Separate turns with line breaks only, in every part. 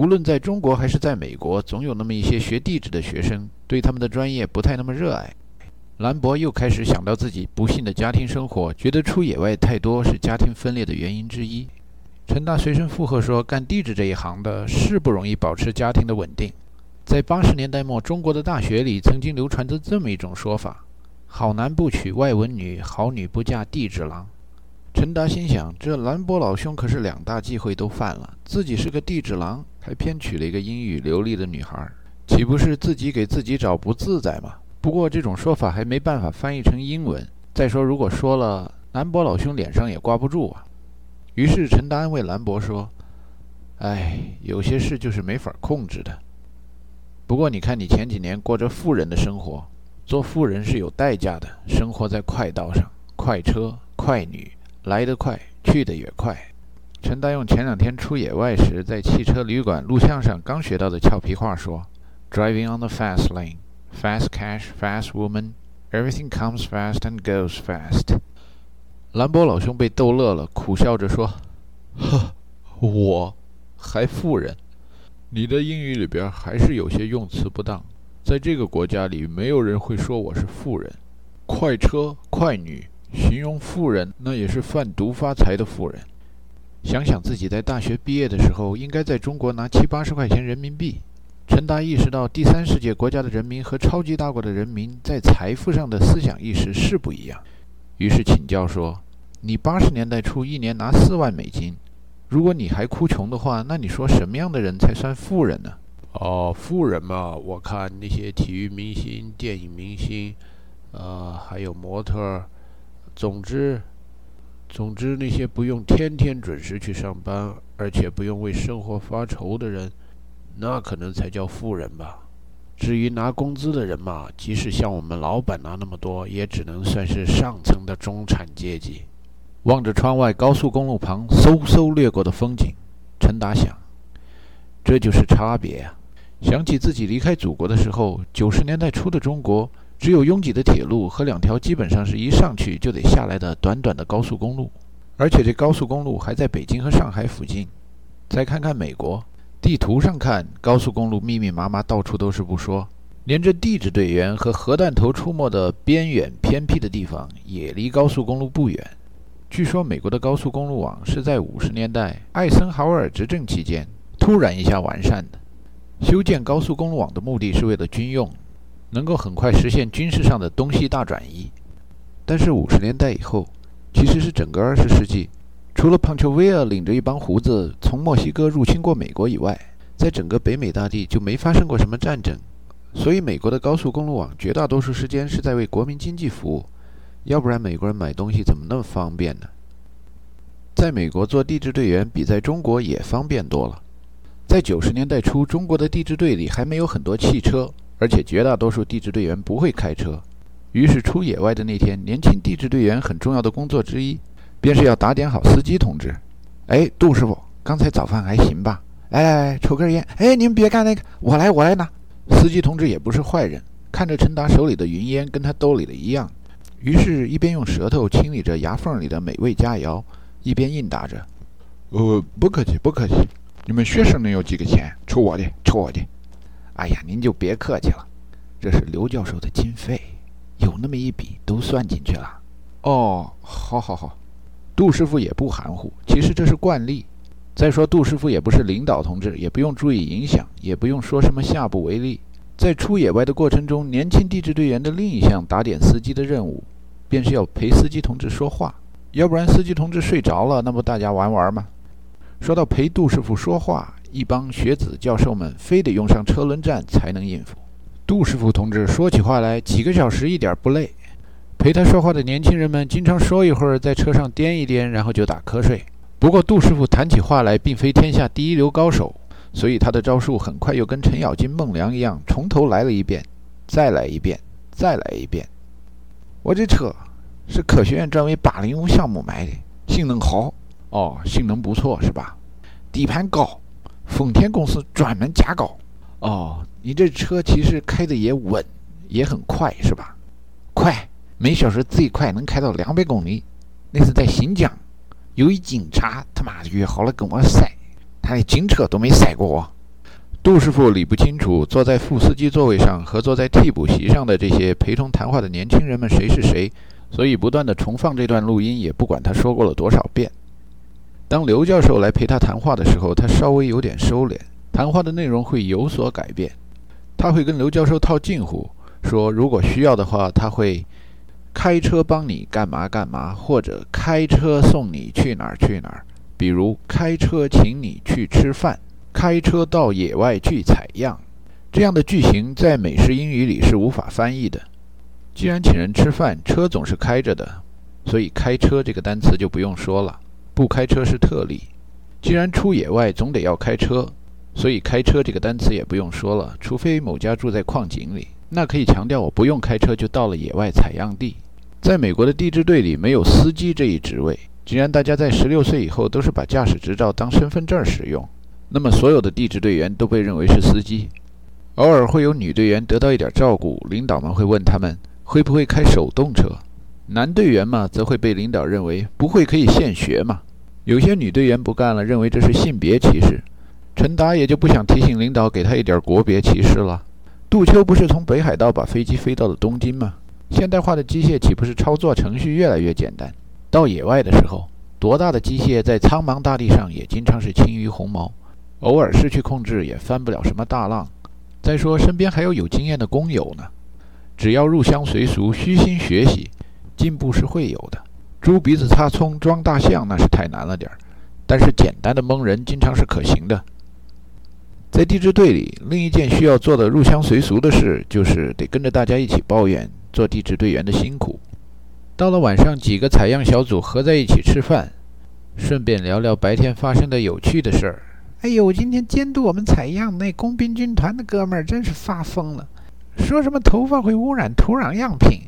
无论在中国还是在美国，总有那么一些学地质的学生对他们的专业不太那么热爱。兰博又开始想到自己不幸的家庭生活，觉得出野外太多是家庭分裂的原因之一。陈达随声附和说：“干地质这一行的是不容易保持家庭的稳定。”在八十年代末，中国的大学里曾经流传着这么一种说法：“好男不娶外文女，好女不嫁地质郎。”陈达心想：这兰博老兄可是两大忌讳都犯了，自己是个地质郎，还偏娶了一个英语流利的女孩，岂不是自己给自己找不自在吗？不过这种说法还没办法翻译成英文。再说，如果说了，兰博老兄脸上也挂不住啊。于是陈达安慰兰博说：“哎，有些事就是没法控制的。不过你看，你前几年过着富人的生活，做富人是有代价的，生活在快道上，快车快女，来得快，去得也快。”陈大用前两天出野外时在汽车旅馆录像上刚学到的俏皮话说：“Driving on the fast lane。” Fast cash, fast woman, everything comes fast and goes fast。兰博老兄被逗乐了，苦笑着说：“呵，我还富人？你的英语里边还是有些用词不当。在这个国家里，没有人会说我是富人。快车快女，形容富人那也是贩毒发财的富人。想想自己在大学毕业的时候，应该在中国拿七八十块钱人民币。”陈达意识到，第三世界国家的人民和超级大国的人民在财富上的思想意识是不一样，于是请教说：“你八十年代初一年拿四万美金，如果你还哭穷的话，那你说什么样的人才算富人呢？”
哦，富人嘛，我看那些体育明星、电影明星，呃，还有模特，总之，总之那些不用天天准时去上班，而且不用为生活发愁的人。那可能才叫富人吧。至于拿工资的人嘛，即使像我们老板拿那么多，也只能算是上层的中产阶级。
望着窗外高速公路旁嗖嗖掠过的风景，陈达想：这就是差别啊！想起自己离开祖国的时候，九十年代初的中国，只有拥挤的铁路和两条基本上是一上去就得下来的短短的高速公路，而且这高速公路还在北京和上海附近。再看看美国。地图上看，高速公路密密麻麻，到处都是不说，连着地质队员和核弹头出没的边远偏僻的地方也离高速公路不远。据说，美国的高速公路网是在五十年代艾森豪威尔执政期间突然一下完善的。修建高速公路网的目的是为了军用，能够很快实现军事上的东西大转移。但是五十年代以后，其实是整个二十世纪。除了庞丘维尔领着一帮胡子从墨西哥入侵过美国以外，在整个北美大地就没发生过什么战争，所以美国的高速公路网绝大多数时间是在为国民经济服务，要不然美国人买东西怎么那么方便呢？在美国做地质队员比在中国也方便多了。在九十年代初，中国的地质队里还没有很多汽车，而且绝大多数地质队员不会开车，于是出野外的那天，年轻地质队员很重要的工作之一。便是要打点好司机同志。哎，杜师傅，刚才早饭还行吧？来来来，抽根烟。哎，你们别干那个，我来我来拿。司机同志也不是坏人，看着陈达手里的云烟跟他兜里的一样，于是，一边用舌头清理着牙缝里的美味佳肴，一边应答着：“
呃，不客气，不客气。你们学生能有几个钱？抽我的，抽我的。
哎呀，您就别客气了，这是刘教授的经费，有那么一笔都算进去了。
哦，好，好，好。”
杜师傅也不含糊，其实这是惯例。再说，杜师傅也不是领导同志，也不用注意影响，也不用说什么下不为例。在出野外的过程中，年轻地质队员的另一项打点司机的任务，便是要陪司机同志说话，要不然司机同志睡着了，那不大家玩玩吗？说到陪杜师傅说话，一帮学子教授们非得用上车轮战才能应付。杜师傅同志说起话来，几个小时一点不累。陪他说话的年轻人们经常说一会儿，在车上颠一颠，然后就打瞌睡。不过杜师傅谈起话来，并非天下第一流高手，所以他的招数很快又跟程咬金、孟良一样，从头来了一遍，再来一遍，再来一遍。我这车是科学院专为八零五项目买的，性能好哦，性能不错是吧？底盘高，丰田公司专门加高哦。你这车其实开的也稳，也很快是吧？快。每小时最快能开到两百公里，那是在新疆。有一警察他妈约好了跟我赛，他的警车都没赛过我。杜师傅理不清楚坐在副司机座位上和坐在替补席上的这些陪同谈话的年轻人们谁是谁，所以不断的重放这段录音，也不管他说过了多少遍。当刘教授来陪他谈话的时候，他稍微有点收敛，谈话的内容会有所改变。他会跟刘教授套近乎，说如果需要的话，他会开车帮你干嘛干嘛，或者开车送你去哪儿去哪儿，比如开车请你去吃饭。开车到野外去采样，这样的句型在美式英语里是无法翻译的。既然请人吃饭，车总是开着的，所以开车这个单词就不用说了。不开车是特例。既然出野外总得要开车，所以开车这个单词也不用说了。除非某家住在矿井里，那可以强调我不用开车就到了野外采样地。在美国的地质队里没有司机这一职位。既然大家在十六岁以后都是把驾驶执照当身份证使用。那么，所有的地质队员都被认为是司机。偶尔会有女队员得到一点照顾，领导们会问他们会不会开手动车。男队员嘛，则会被领导认为不会可以现学嘛。有些女队员不干了，认为这是性别歧视。陈达也就不想提醒领导给他一点国别歧视了。杜秋不是从北海道把飞机飞到了东京吗？现代化的机械岂不是操作程序越来越简单？到野外的时候，多大的机械在苍茫大地上也经常是轻于鸿毛。偶尔失去控制也翻不了什么大浪。再说身边还有有经验的工友呢，只要入乡随俗、虚心学习，进步是会有的。猪鼻子插葱装大象那是太难了点儿，但是简单的蒙人经常是可行的。在地质队里，另一件需要做的入乡随俗的事，就是得跟着大家一起抱怨做地质队员的辛苦。到了晚上，几个采样小组合在一起吃饭，顺便聊聊白天发生的有趣的事儿。哎呦，今天监督我们采样那工兵军团的哥们儿真是发疯了，说什么头发会污染土壤样品，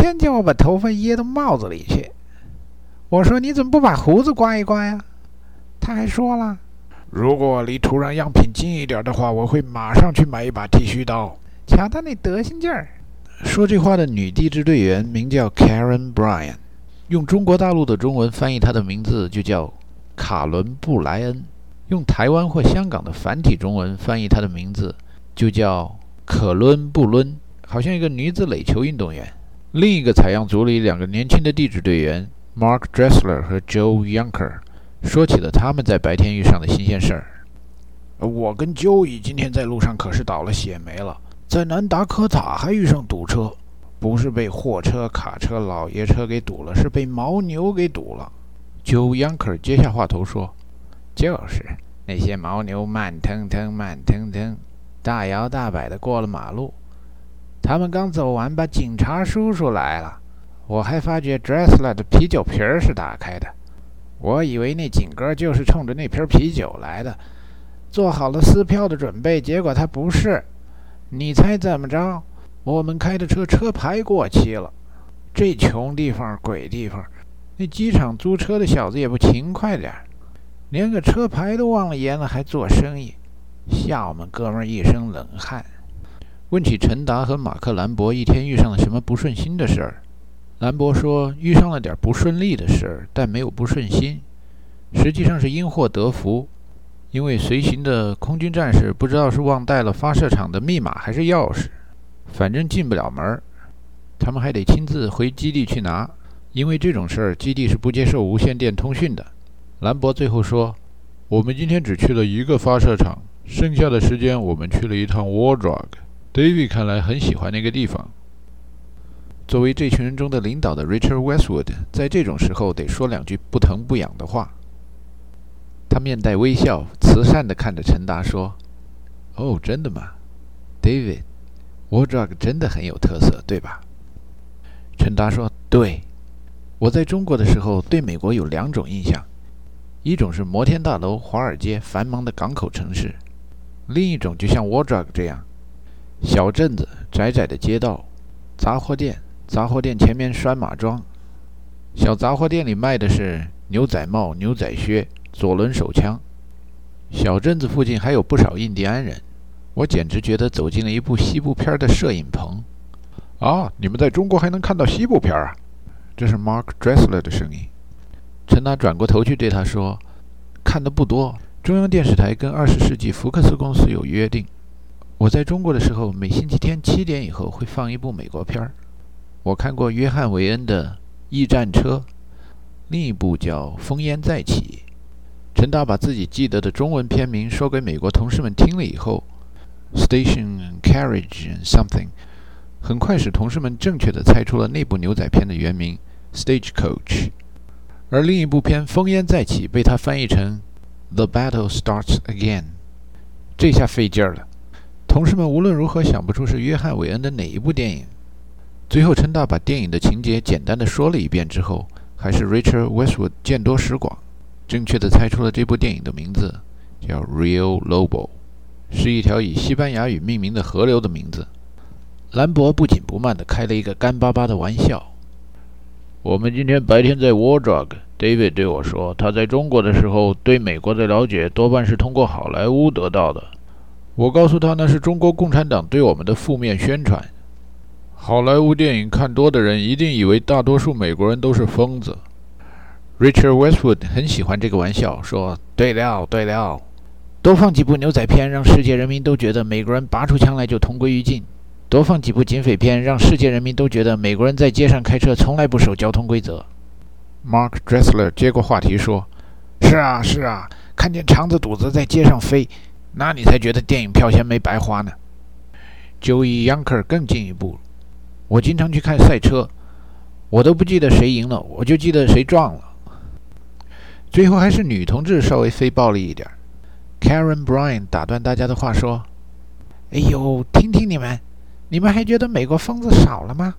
偏叫我把头发掖到帽子里去。我说你怎么不把胡子刮一刮呀？他还说了，
如果离土壤样品近一点的话，我会马上去买一把剃须刀。
瞧他那德行劲儿！说这话的女地质队员名叫 Karen Bryan，用中国大陆的中文翻译她的名字就叫卡伦布莱恩。用台湾或香港的繁体中文翻译她的名字，就叫可伦布伦，好像一个女子垒球运动员。另一个采样组里两个年轻的地质队员 Mark Dressler 和 Joe Yunker 说起了他们在白天遇上的新鲜事儿。
我跟 Joey 今天在路上可是倒了血霉了，在南达科塔还遇上堵车，不是被货车、卡车、老爷车给堵了，是被牦牛给堵了。
Joe Yunker 接下话头说。
就是那些牦牛慢腾腾、慢腾腾、大摇大摆地过了马路。他们刚走完，把警察叔叔来了。我还发觉 Dressler 的啤酒瓶儿是打开的。我以为那警哥就是冲着那瓶啤酒来的，做好了撕票的准备。结果他不是。你猜怎么着？我们开的车车牌过期了。这穷地方、鬼地方，那机场租车的小子也不勤快点儿。连个车牌都忘了验了，还做生意，吓我们哥们儿一身冷汗。
问起陈达和马克·兰博一天遇上了什么不顺心的事儿，兰博说遇上了点不顺利的事儿，但没有不顺心，实际上是因祸得福。因为随行的空军战士不知道是忘带了发射场的密码还是钥匙，反正进不了门儿，他们还得亲自回基地去拿。因为这种事儿，基地是不接受无线电通讯的。兰博最后说：“我们今天只去了一个发射场，剩下的时间我们去了一趟 War Drug。David 看来很喜欢那个地方。”作为这群人中的领导的 Richard Westwood，在这种时候得说两句不疼不痒的话。他面带微笑，慈善地看着陈达说：“哦，真的吗，David？War Drug 真的很有特色，对吧？”陈达说：“对。我在中国的时候，对美国有两种印象。”一种是摩天大楼、华尔街、繁忙的港口城市；另一种就像 w a r d r o g 这样，小镇子、窄窄的街道、杂货店，杂货店前面拴马桩，小杂货店里卖的是牛仔帽、牛仔靴、左轮手枪。小镇子附近还有不少印第安人，我简直觉得走进了一部西部片的摄影棚。
啊，你们在中国还能看到西部片啊？
这是 Mark Dressler 的声音。陈达转过头去对他说：“看的不多，中央电视台跟二十世纪福克斯公司有约定，我在中国的时候，每星期天七点以后会放一部美国片儿。我看过约翰·韦恩的《驿站车》，另一部叫《烽烟再起》。陈达把自己记得的中文片名说给美国同事们听了以后，“Station Carriage and Something”，很快使同事们正确地猜出了那部牛仔片的原名 “Stagecoach”。而另一部片《烽烟再起》被他翻译成 “The Battle Starts Again”，这下费劲儿了。同事们无论如何想不出是约翰·韦恩的哪一部电影。最后，陈大把电影的情节简单的说了一遍之后，还是 Richard Westwood 见多识广，正确的猜出了这部电影的名字叫 Rio Lobo，是一条以西班牙语命名的河流的名字。兰博不紧不慢地开了一个干巴巴的玩笑。
我们今天白天在 War Drug，David 对我说，他在中国的时候对美国的了解多半是通过好莱坞得到的。我告诉他，那是中国共产党对我们的负面宣传。好莱坞电影看多的人一定以为大多数美国人都是疯子。
Richard Westwood 很喜欢这个玩笑，说：“对了，对了，多放几部牛仔片，让世界人民都觉得美国人拔出枪来就同归于尽。”多放几部警匪片，让世界人民都觉得美国人在街上开车从来不守交通规则。Mark Dressler 接过话题说：“是啊，是啊，看见肠子肚子在街上飞，那你才觉得电影票钱没白花呢。” Joey Younger 更进一步：“我经常去看赛车，我都不记得谁赢了，我就记得谁撞了。”最后还是女同志稍微非暴力一点。Karen Bryan 打断大家的话说：“哎呦，听听你们。”你们还觉得美国疯子少了吗？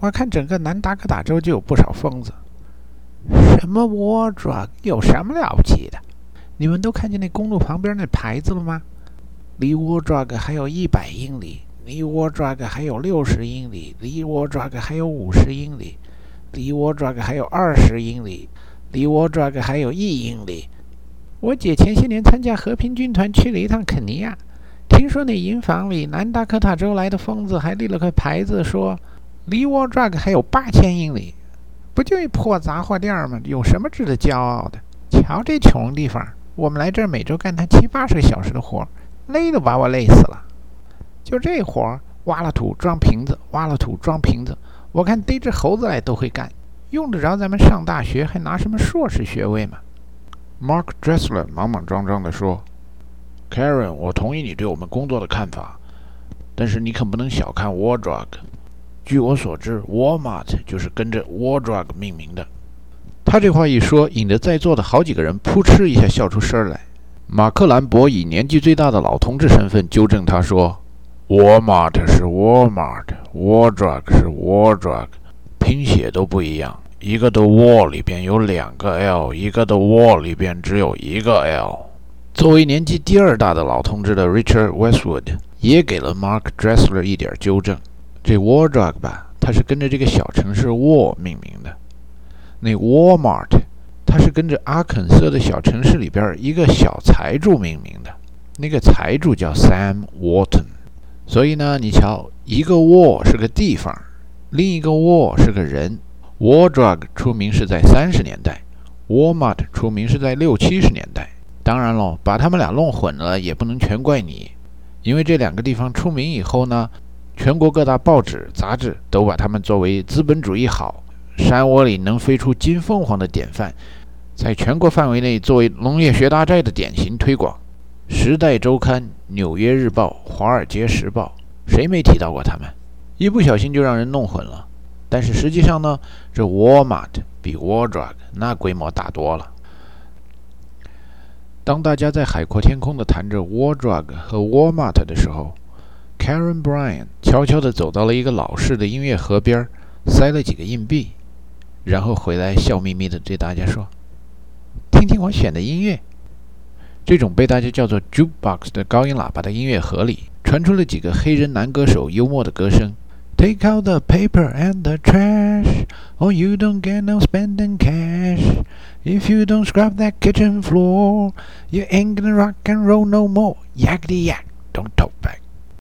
我看整个南达科达州就有不少疯子。什么 War Drug 有什么了不起的？你们都看见那公路旁边那牌子了吗？离 War Drug 还有一百英里，离 War Drug 还有六十英里，离 War Drug 还有五十英里，离 War Drug 还有二十英里，离 War Drug 还有一英里。我姐前些年参加和平军团去了一趟肯尼亚。听说那营房里，南达科塔州来的疯子还立了块牌子，说离 War Drug 还有八千英里，不就一破杂货店吗？有什么值得骄傲的？瞧这穷地方，我们来这儿每周干他七八十个小时的活，累都把我累死了。就这活，挖了土装瓶子，挖了土装瓶子，我看逮只猴子来都会干，用得着咱们上大学还拿什么硕士学位吗
？Mark Dressler 莽莽撞撞地说。Karen，我同意你对我们工作的看法，但是你可不能小看 War Drug。据我所知，Walmart 就是跟着 War Drug 命名的。
他这话一说，引得在座的好几个人扑哧一下笑出声来。马克兰博以年纪最大的老同志身份纠正他说
：“Walmart 是 Walmart，War Drug 是 War Drug，拼写都不一样，一个的 War 里边有两个 L，一个的 War 里边只有一个 L。”
作为年纪第二大的老同志的 Richard Westwood 也给了 Mark Dressler 一点纠正。这 War Drug 吧，它是跟着这个小城市 War 命名的。那 Walmart，它是跟着阿肯色的小城市里边一个小财主命名的。那个财主叫 Sam Walton。所以呢，你瞧，一个 War 是个地方，另一个 War 是个人。War Drug 出名是在三十年代，Walmart 出名是在六七十年代。当然喽，把他们俩弄混了也不能全怪你，因为这两个地方出名以后呢，全国各大报纸、杂志都把他们作为资本主义好、山窝里能飞出金凤凰的典范，在全国范围内作为农业学大寨的典型推广。《时代周刊》《纽约日报》《华尔街时报》，谁没提到过他们？一不小心就让人弄混了。但是实际上呢，这 Walmart 比 War Drug 那规模大多了。当大家在海阔天空地谈着 War Drug 和 Walmart 的时候，Karen Bryan 悄悄地走到了一个老式的音乐盒边，塞了几个硬币，然后回来笑眯眯的对大家说：“听听我选的音乐。”这种被大家叫做 Jukebox 的高音喇叭的音乐盒里，传出了几个黑人男歌手幽默的歌声。Take out the paper and the trash, or you don't get no spending cash. If you don't scrub that kitchen floor, you ain't gonna rock and roll no more. Yakety yak, don't talk back.